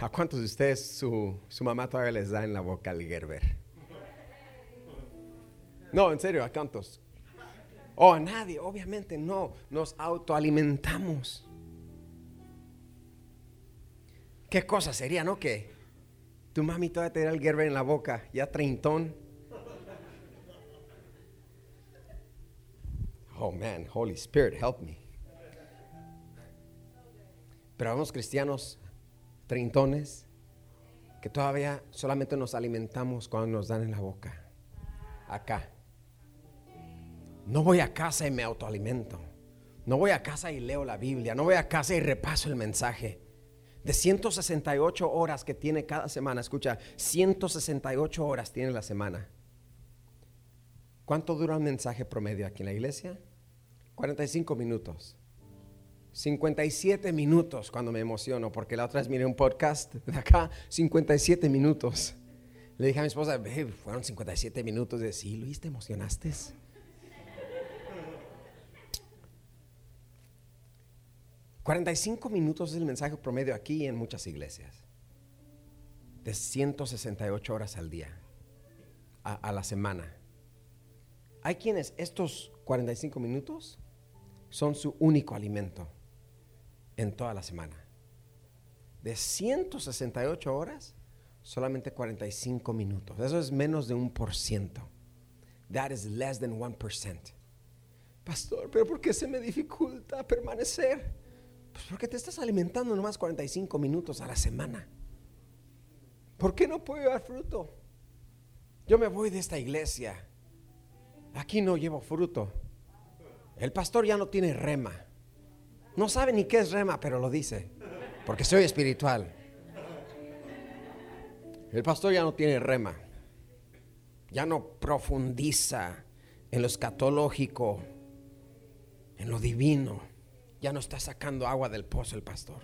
¿A cuántos de ustedes su, su, mamá todavía les da en la boca el Gerber? No, en serio, ¿a cuántos? Oh, a nadie, obviamente no. Nos autoalimentamos. ¿Qué cosa sería, no? Que tu mami todavía te da el Gerber en la boca, ya treintón. Oh man, Holy Spirit, help me. Pero vamos cristianos treintones que todavía solamente nos alimentamos cuando nos dan en la boca. Acá. No voy a casa y me autoalimento. No voy a casa y leo la Biblia. No voy a casa y repaso el mensaje de 168 horas que tiene cada semana, escucha, 168 horas tiene la semana. ¿Cuánto dura un mensaje promedio aquí en la iglesia? 45 minutos. 57 minutos cuando me emociono, porque la otra vez miré un podcast de acá, 57 minutos. Le dije a mi esposa, fueron 57 minutos de sí, Luis, ¿te emocionaste? 45 minutos es el mensaje promedio aquí en muchas iglesias. De 168 horas al día, a, la semana. Hay quienes estos 45 minutos son su único alimento en toda la semana. De 168 horas, solamente 45 minutos. Eso es menos de un por ciento. That is less than one percent. Pastor, pero ¿por qué se me dificulta permanecer? Pues porque te estás alimentando nomás 45 minutos a la semana. ¿Por qué no puedo dar fruto? Yo me voy de esta iglesia. Aquí no llevo fruto. El pastor ya no tiene rema. No sabe ni qué es rema, pero lo dice. Porque soy espiritual. El pastor ya no tiene rema. Ya no profundiza en lo escatológico, en lo divino ya no está sacando agua del pozo el pastor.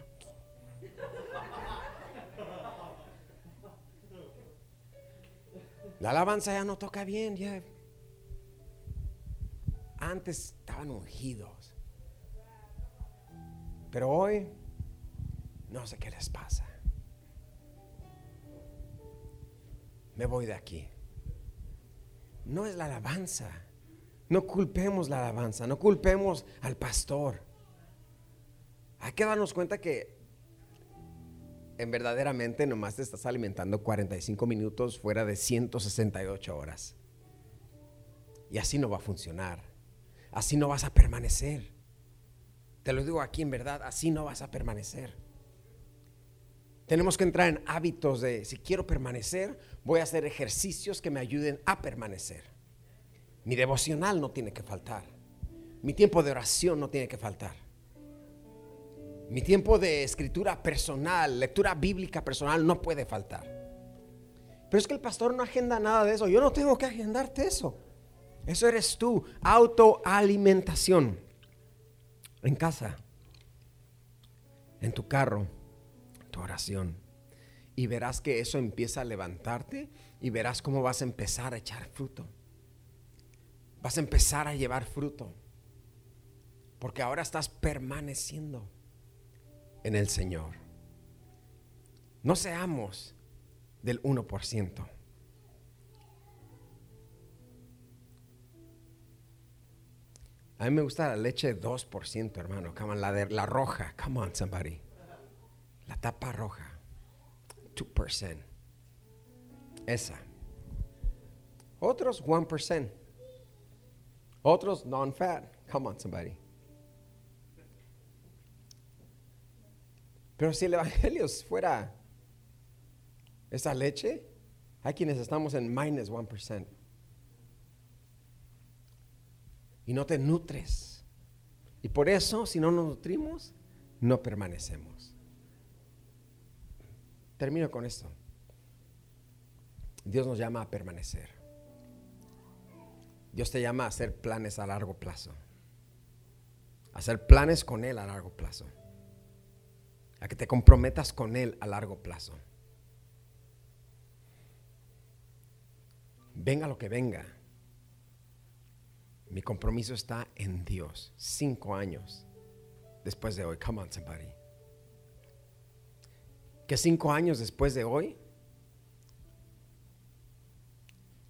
La alabanza ya no toca bien, ya. Antes estaban ungidos. Pero hoy no sé qué les pasa. Me voy de aquí. No es la alabanza. No culpemos la alabanza, no culpemos al pastor. Hay que darnos cuenta que en verdaderamente nomás te estás alimentando 45 minutos fuera de 168 horas. Y así no va a funcionar. Así no vas a permanecer. Te lo digo aquí en verdad, así no vas a permanecer. Tenemos que entrar en hábitos de, si quiero permanecer, voy a hacer ejercicios que me ayuden a permanecer. Mi devocional no tiene que faltar. Mi tiempo de oración no tiene que faltar. Mi tiempo de escritura personal, lectura bíblica personal no puede faltar. Pero es que el pastor no agenda nada de eso. Yo no tengo que agendarte eso. Eso eres tú. Autoalimentación. En casa. En tu carro. Tu oración. Y verás que eso empieza a levantarte y verás cómo vas a empezar a echar fruto. Vas a empezar a llevar fruto. Porque ahora estás permaneciendo en el Señor. No seamos del 1%. A mí me gusta la leche 2%, hermano. Come on, la, de, la roja. Come on, somebody. La tapa roja. 2%. Esa. Otros 1%. Otros non-fat. Come on, somebody. Pero si el Evangelio fuera esa leche, hay quienes estamos en minus 1%. Y no te nutres. Y por eso, si no nos nutrimos, no permanecemos. Termino con esto. Dios nos llama a permanecer. Dios te llama a hacer planes a largo plazo. hacer planes con Él a largo plazo a que te comprometas con Él a largo plazo. Venga lo que venga, mi compromiso está en Dios. Cinco años después de hoy. Come on, somebody. Que cinco años después de hoy,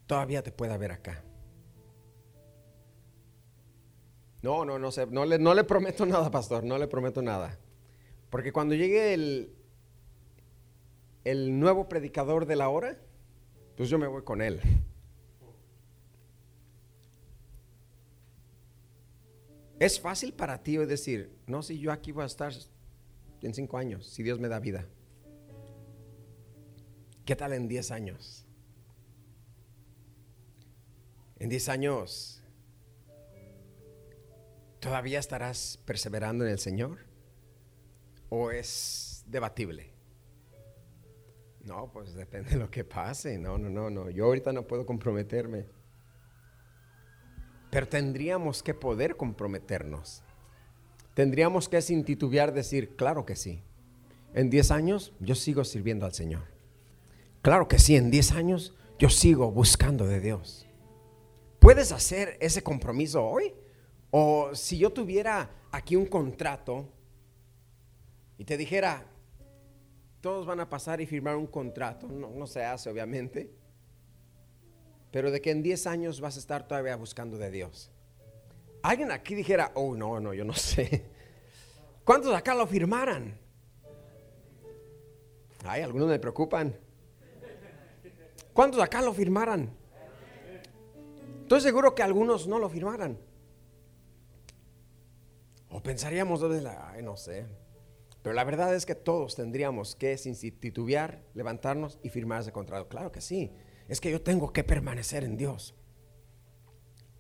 todavía te pueda ver acá. No, no, no sé. No le, no le prometo nada, pastor. No le prometo nada. Porque cuando llegue el, el nuevo predicador de la hora, pues yo me voy con él. Es fácil para ti decir, no, si yo aquí voy a estar en cinco años, si Dios me da vida. ¿Qué tal en diez años? En diez años, ¿todavía estarás perseverando en el Señor? o es debatible? No, pues depende de lo que pase. No, no, no, no. Yo ahorita no puedo comprometerme. Pero tendríamos que poder comprometernos. Tendríamos que sin titubear decir, claro que sí. En 10 años yo sigo sirviendo al Señor. Claro que sí, en 10 años yo sigo buscando de Dios. ¿Puedes hacer ese compromiso hoy? O si yo tuviera aquí un contrato y te dijera, todos van a pasar y firmar un contrato, no, no se hace obviamente, pero de que en 10 años vas a estar todavía buscando de Dios. Alguien aquí dijera, oh no, no, yo no sé. ¿Cuántos acá lo firmaran? Ay, algunos me preocupan. ¿Cuántos acá lo firmaran? Estoy seguro que algunos no lo firmaran. O pensaríamos, ay, no sé. Pero la verdad es que todos tendríamos que, sin titubear, levantarnos y firmar ese contrato. Claro que sí. Es que yo tengo que permanecer en Dios.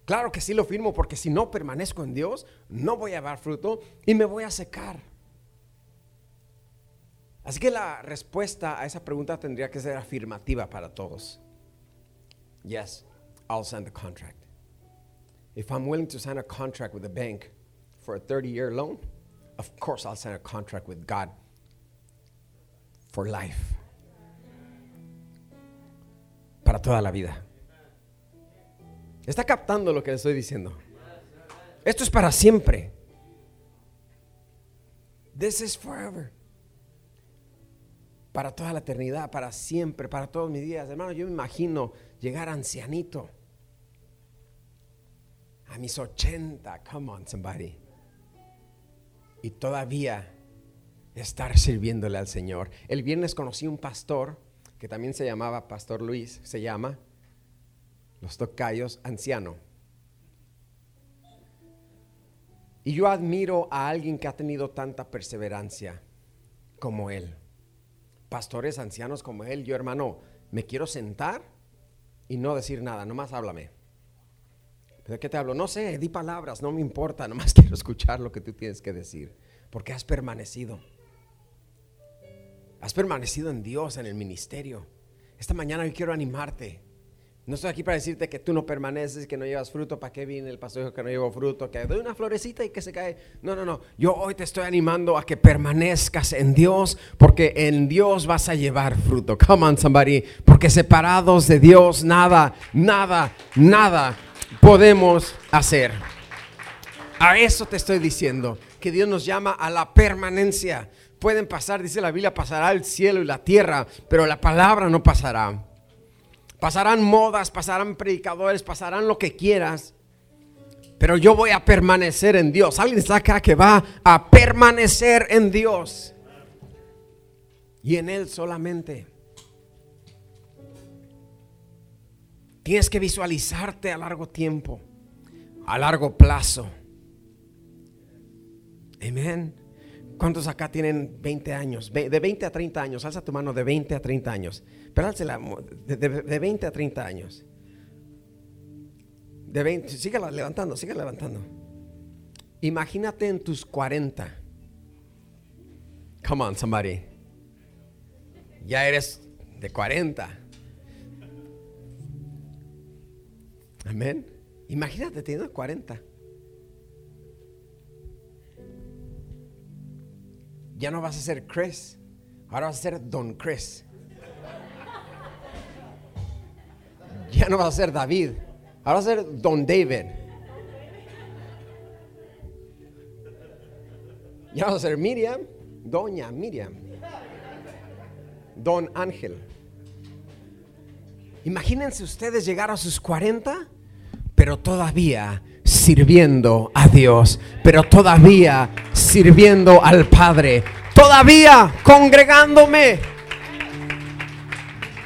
Claro que sí lo firmo porque si no permanezco en Dios, no voy a dar fruto y me voy a secar. Así que la respuesta a esa pregunta tendría que ser afirmativa para todos. Yes, I'll sign the contract. If I'm willing to sign a contract with the bank for a 30 year loan, of course I'll sign a contract with God for life. Para toda la vida. Está captando lo que le estoy diciendo. Esto es para siempre. This is forever. Para toda la eternidad, para siempre, para todos mis días. Hermano, yo me imagino llegar ancianito. A mis 80, come on somebody. Y todavía estar sirviéndole al Señor. El viernes conocí un pastor que también se llamaba Pastor Luis, se llama Los Tocayos Anciano. Y yo admiro a alguien que ha tenido tanta perseverancia como él. Pastores ancianos como él, yo hermano, me quiero sentar y no decir nada, nomás háblame. ¿De qué te hablo? No sé, di palabras, no me importa, nomás quiero escuchar lo que tú tienes que decir, porque has permanecido. Has permanecido en Dios, en el ministerio. Esta mañana yo quiero animarte. No estoy aquí para decirte que tú no permaneces, que no llevas fruto. ¿Para qué viene el pastor que no llevo fruto? Que doy una florecita y que se cae. No, no, no. Yo hoy te estoy animando a que permanezcas en Dios, porque en Dios vas a llevar fruto. Come on, somebody. Porque separados de Dios, nada, nada, nada podemos hacer. A eso te estoy diciendo, que Dios nos llama a la permanencia pueden pasar, dice la Biblia, pasará el cielo y la tierra, pero la palabra no pasará. Pasarán modas, pasarán predicadores, pasarán lo que quieras, pero yo voy a permanecer en Dios. Alguien está acá que va a permanecer en Dios y en Él solamente. Tienes que visualizarte a largo tiempo, a largo plazo. Amén. ¿Cuántos acá tienen 20 años? De 20 a 30 años. Alza tu mano de 20 a 30 años. Pero de, de, 20 a 30 años. De 20, sígala levantando, siga levantando. Imagínate en tus 40. Come on, somebody. Ya eres de 40. Amén. Imagínate teniendo 40. Ya no vas a ser Chris, ahora vas a ser Don Chris. Ya no vas a ser David, ahora vas a ser Don David. Ya vas a ser Miriam, Doña Miriam. Don Ángel. Imagínense ustedes llegar a sus 40, pero todavía sirviendo a Dios, pero todavía sirviendo al Padre, todavía congregándome.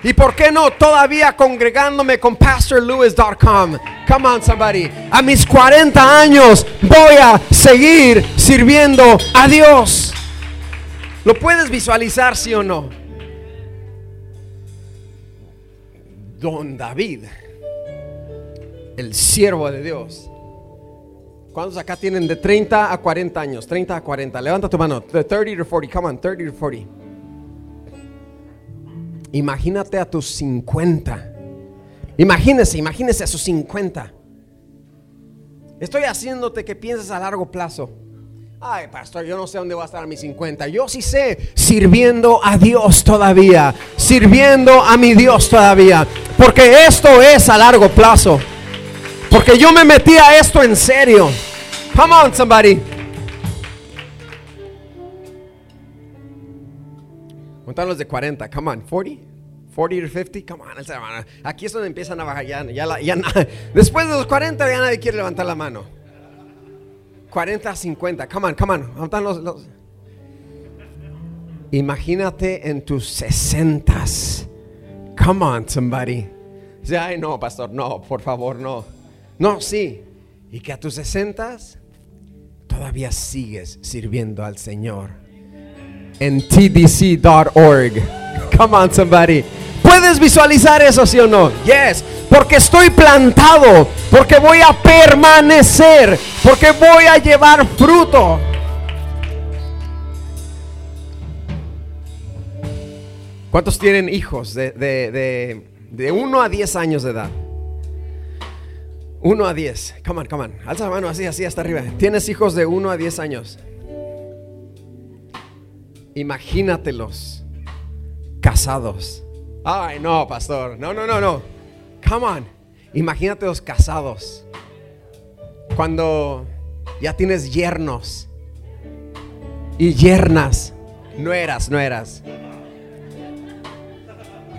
¿Y por qué no todavía congregándome con pastorlewis.com? Come on somebody. A mis 40 años voy a seguir sirviendo a Dios. ¿Lo puedes visualizar, sí o no? Don David, el siervo de Dios, ¿Cuántos acá tienen de 30 a 40 años? 30 a 40. Levanta tu mano. De 30 to 40. Come on, 30 to 40. Imagínate a tus 50. Imagínese, imagínese a sus 50. Estoy haciéndote que pienses a largo plazo. Ay, pastor, yo no sé dónde voy a estar a mis 50. Yo sí sé, sirviendo a Dios todavía. Sirviendo a mi Dios todavía. Porque esto es a largo plazo. Porque yo me metí a esto en serio. Come on, somebody. ¿Cuántos los de 40? Come on, 40? 40 to 50? Come on, aquí es donde empiezan a bajar. Ya, ya, después de los 40 ya nadie quiere levantar la mano. 40 a 50. Come on, come on. Los, los? Imagínate en tus 60. Come on, somebody. Ay, no, pastor, no, por favor, no. No, sí. Y que a tus 60 todavía sigues sirviendo al Señor. En tdc.org. Come on, somebody. ¿Puedes visualizar eso, sí o no? Yes. Porque estoy plantado. Porque voy a permanecer. Porque voy a llevar fruto. ¿Cuántos tienen hijos de, de, de 1 a 10 años de edad? 1 a 10. Come on, come on. Alza la mano así, así hasta arriba. Tienes hijos de 1 a 10 años. Imagínatelos casados. Ay, no, pastor. No, no, no, no. Come on. Imagínatelos casados. Cuando ya tienes yernos. y yernas, nueras, nueras.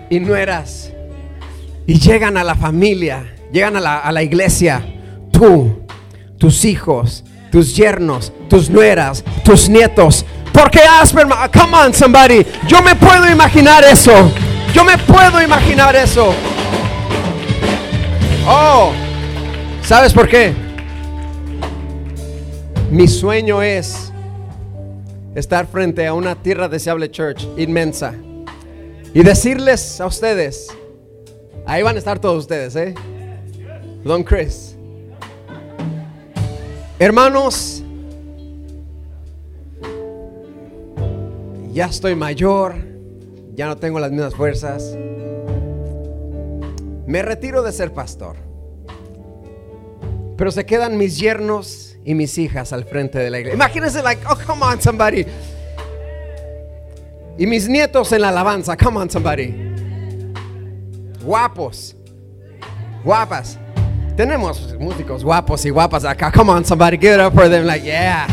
Y nueras. Y llegan a la familia, llegan a la, a la iglesia. Tú, tus hijos, tus yernos, tus nueras, tus nietos. Porque has perma- Come on, somebody. Yo me puedo imaginar eso. Yo me puedo imaginar eso. Oh, ¿sabes por qué? Mi sueño es estar frente a una tierra deseable church inmensa y decirles a ustedes, ahí van a estar todos ustedes, ¿eh? Don Chris. Hermanos, ya estoy mayor, ya no tengo las mismas fuerzas. Me retiro de ser pastor. Pero se quedan mis yernos y mis hijas al frente de la iglesia. Imagínense, like, oh, come on, somebody. Y mis nietos en la alabanza, come on, somebody. Guapos, guapas. Tenemos músicos guapos y guapas acá. Come on, somebody, give it up for them. Like, yeah.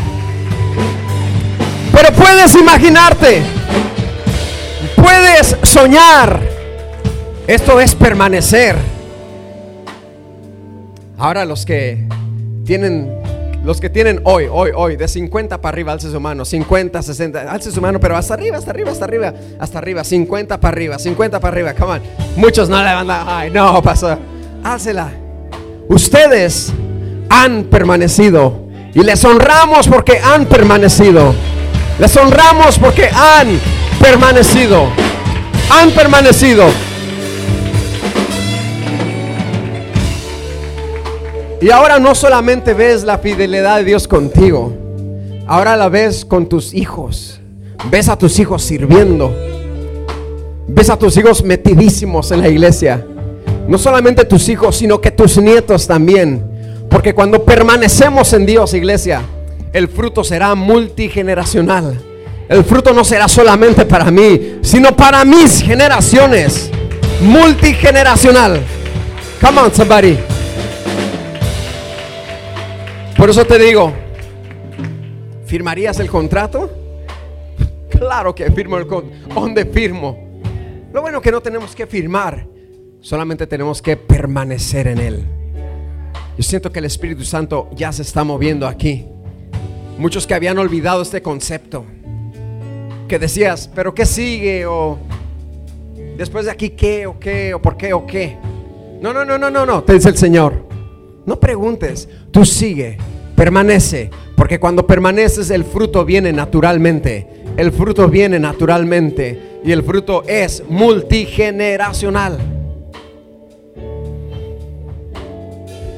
Pero puedes imaginarte, puedes soñar. Esto es permanecer. Ahora los que tienen, los que tienen hoy, hoy, hoy, de 50 para arriba, alce su mano, 50, 60, alce su mano, pero hasta arriba, hasta arriba, hasta arriba, hasta arriba, 50 para arriba, 50 para arriba, come on. Muchos no levantan, ay, no, pasó. Álcela. Ustedes han permanecido y les honramos porque han permanecido. Les honramos porque han permanecido. Han permanecido. Y ahora no solamente ves la fidelidad de Dios contigo, ahora la ves con tus hijos. Ves a tus hijos sirviendo. Ves a tus hijos metidísimos en la iglesia. No solamente tus hijos, sino que tus nietos también. Porque cuando permanecemos en Dios, iglesia, el fruto será multigeneracional. El fruto no será solamente para mí, sino para mis generaciones. Multigeneracional. Come on, somebody. Por eso te digo, ¿firmarías el contrato? Claro que firmo el contrato. ¿Dónde firmo? Lo bueno que no tenemos que firmar, solamente tenemos que permanecer en Él. Yo siento que el Espíritu Santo ya se está moviendo aquí. Muchos que habían olvidado este concepto, que decías, pero ¿qué sigue? O después de aquí, ¿qué? ¿O qué? ¿O por qué? ¿O qué? No, no, no, no, no, no, te dice el Señor. No preguntes, tú sigue, permanece, porque cuando permaneces el fruto viene naturalmente. El fruto viene naturalmente y el fruto es multigeneracional.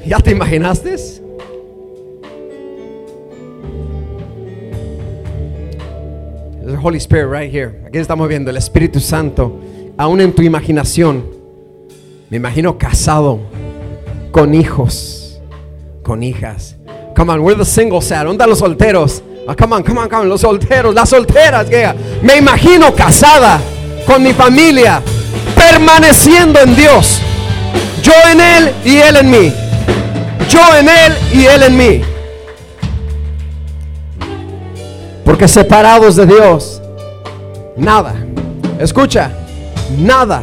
¿Ya te imaginaste? El Holy Spirit right here. Aquí estamos viendo el Espíritu Santo. Aún en tu imaginación. Me imagino casado con hijos, con hijas. Come on, where the singles at? ¿Dónde los solteros? Ah, come on, come on, come on, los solteros, las solteras. Me imagino casada con mi familia, permaneciendo en Dios. Yo en Él y Él en mí. Yo en Él y Él en mí. Porque separados de Dios, nada, escucha, nada,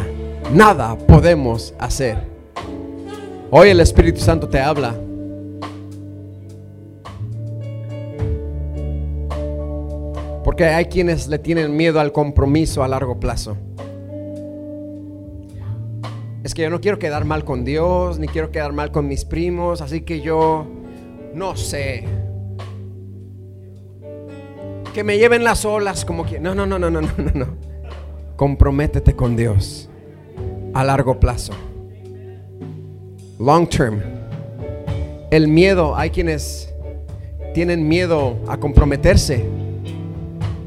nada podemos hacer. Hoy el Espíritu Santo te habla. Porque hay quienes le tienen miedo al compromiso a largo plazo. Es que yo no quiero quedar mal con Dios, ni quiero quedar mal con mis primos, así que yo no sé. Que me lleven las olas como que no, no, no, no, no, no, no, no. Comprométete con Dios a largo plazo. Long term. El miedo, hay quienes tienen miedo a comprometerse.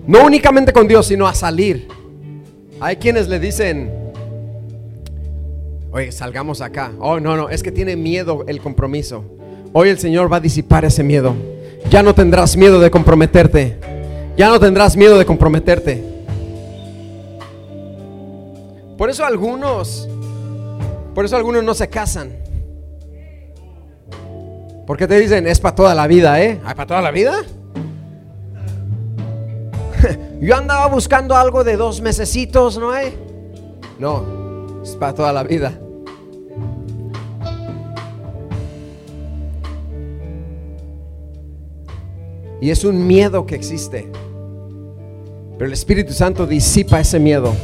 No únicamente con Dios, sino a salir. Hay quienes le dicen, oye, salgamos acá. Oh, no, no, es que tiene miedo el compromiso. Hoy el Señor va a disipar ese miedo. Ya no tendrás miedo de comprometerte. Ya no tendrás miedo de comprometerte. Por eso algunos, por eso algunos no se casan. Porque te dicen, es para toda la vida, ¿eh? ¿Para toda la vida? Yo andaba buscando algo de dos mesecitos, ¿no hay? No, es para toda la vida. Y es un miedo que existe. Pero el Espíritu Santo disipa ese miedo.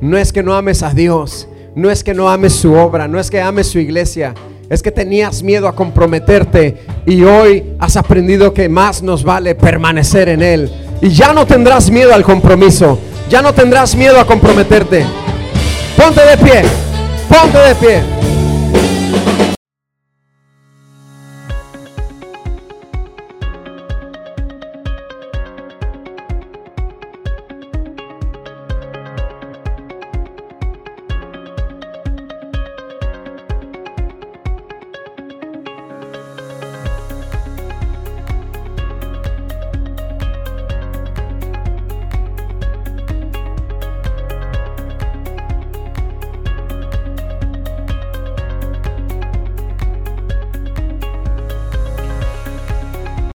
No es que no ames a Dios, no es que no ames su obra, no es que ames su iglesia, es que tenías miedo a comprometerte y hoy has aprendido que más nos vale permanecer en Él. Y ya no tendrás miedo al compromiso, ya no tendrás miedo a comprometerte. Ponte de pie, ponte de pie.